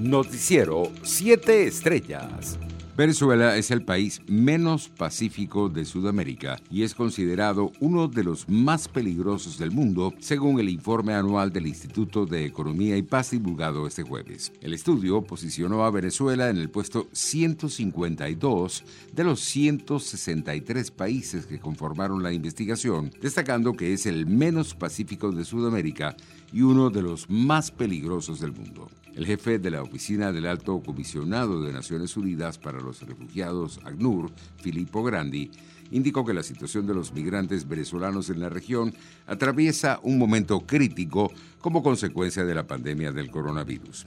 Noticiero 7 Estrellas. Venezuela es el país menos pacífico de Sudamérica y es considerado uno de los más peligrosos del mundo, según el informe anual del Instituto de Economía y Paz divulgado este jueves. El estudio posicionó a Venezuela en el puesto 152 de los 163 países que conformaron la investigación, destacando que es el menos pacífico de Sudamérica y uno de los más peligrosos del mundo. El jefe de la Oficina del Alto Comisionado de Naciones Unidas para los Refugiados, ACNUR, Filippo Grandi, indicó que la situación de los migrantes venezolanos en la región atraviesa un momento crítico como consecuencia de la pandemia del coronavirus.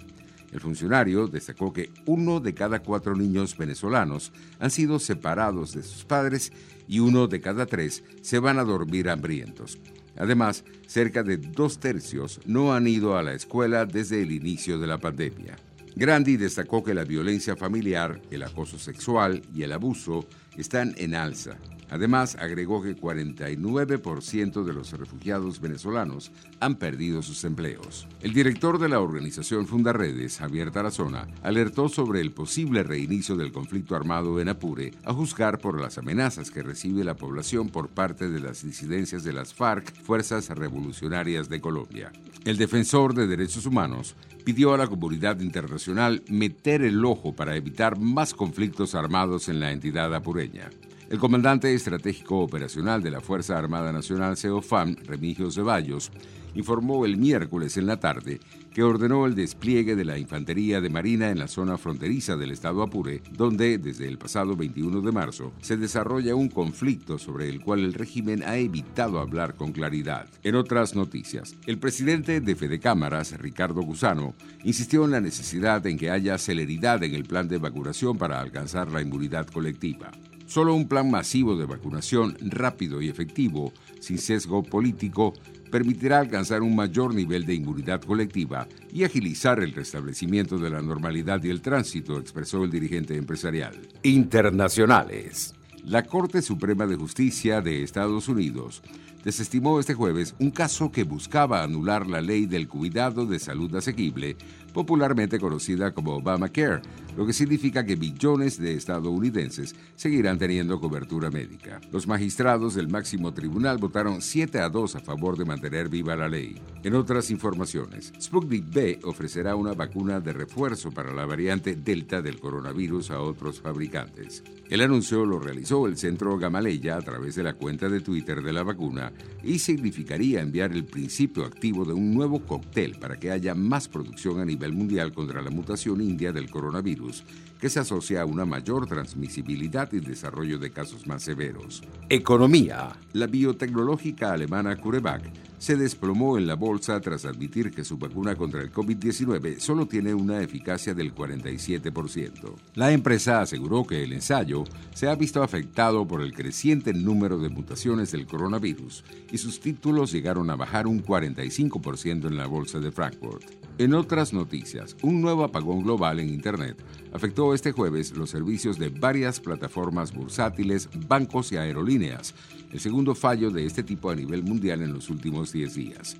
El funcionario destacó que uno de cada cuatro niños venezolanos han sido separados de sus padres y uno de cada tres se van a dormir hambrientos. Además, cerca de dos tercios no han ido a la escuela desde el inicio de la pandemia. Grandi destacó que la violencia familiar, el acoso sexual y el abuso están en alza Además, agregó que 49% de los refugiados venezolanos han perdido sus empleos. El director de la organización Fundaredes, Javier Tarazona, alertó sobre el posible reinicio del conflicto armado en Apure, a juzgar por las amenazas que recibe la población por parte de las disidencias de las FARC, Fuerzas Revolucionarias de Colombia. El defensor de derechos humanos pidió a la comunidad internacional meter el ojo para evitar más conflictos armados en la entidad apureña. El comandante estratégico operacional de la Fuerza Armada Nacional CEOFAM, Remigios Ceballos, informó el miércoles en la tarde que ordenó el despliegue de la Infantería de Marina en la zona fronteriza del estado Apure, donde desde el pasado 21 de marzo se desarrolla un conflicto sobre el cual el régimen ha evitado hablar con claridad. En otras noticias, el presidente de Fede Cámaras, Ricardo Gusano, insistió en la necesidad en que haya celeridad en el plan de vacunación para alcanzar la inmunidad colectiva. Solo un plan masivo de vacunación rápido y efectivo, sin sesgo político, permitirá alcanzar un mayor nivel de inmunidad colectiva y agilizar el restablecimiento de la normalidad y el tránsito, expresó el dirigente empresarial. Internacionales. La Corte Suprema de Justicia de Estados Unidos desestimó este jueves un caso que buscaba anular la ley del cuidado de salud asequible, popularmente conocida como Obamacare, lo que significa que millones de estadounidenses seguirán teniendo cobertura médica. Los magistrados del máximo tribunal votaron 7 a 2 a favor de mantener viva la ley. En otras informaciones, Sputnik B ofrecerá una vacuna de refuerzo para la variante Delta del coronavirus a otros fabricantes. El anuncio lo realizó el Centro Gamaleya a través de la cuenta de Twitter de la vacuna y significaría enviar el principio activo de un nuevo cóctel para que haya más producción a nivel mundial contra la mutación india del coronavirus, que se asocia a una mayor transmisibilidad y desarrollo de casos más severos. Economía. La biotecnológica alemana CureVac se desplomó en la bolsa tras admitir que su vacuna contra el COVID-19 solo tiene una eficacia del 47%. La empresa aseguró que el ensayo se ha visto afectado por el creciente número de mutaciones del coronavirus y sus títulos llegaron a bajar un 45% en la bolsa de Frankfurt. En otras noticias, un nuevo apagón global en Internet afectó este jueves los servicios de varias plataformas bursátiles, bancos y aerolíneas, el segundo fallo de este tipo a nivel mundial en los últimos 10 días.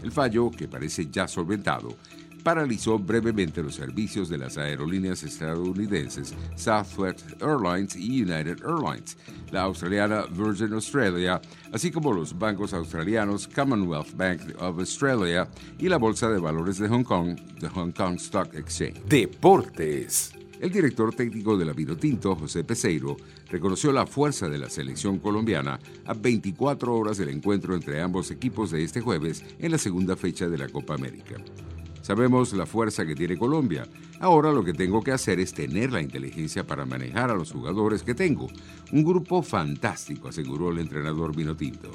El fallo, que parece ya solventado, paralizó brevemente los servicios de las aerolíneas estadounidenses Southwest Airlines y United Airlines, la australiana Virgin Australia, así como los bancos australianos Commonwealth Bank of Australia y la Bolsa de Valores de Hong Kong, the Hong Kong Stock Exchange. Deportes. El director técnico de la Vinotinto, José Peseiro, reconoció la fuerza de la selección colombiana a 24 horas del encuentro entre ambos equipos de este jueves en la segunda fecha de la Copa América. Sabemos la fuerza que tiene Colombia. Ahora lo que tengo que hacer es tener la inteligencia para manejar a los jugadores que tengo. Un grupo fantástico, aseguró el entrenador Vinotinto.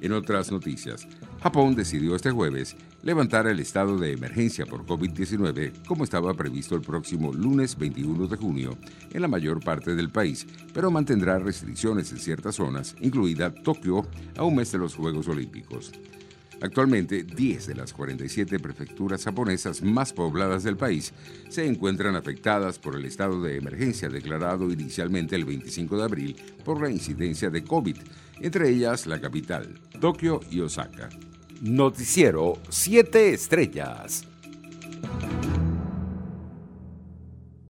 En otras noticias, Japón decidió este jueves levantar el estado de emergencia por COVID-19 como estaba previsto el próximo lunes 21 de junio en la mayor parte del país, pero mantendrá restricciones en ciertas zonas, incluida Tokio, a un mes de los Juegos Olímpicos. Actualmente, 10 de las 47 prefecturas japonesas más pobladas del país se encuentran afectadas por el estado de emergencia declarado inicialmente el 25 de abril por la incidencia de COVID, entre ellas la capital, Tokio y Osaka. Noticiero 7 Estrellas.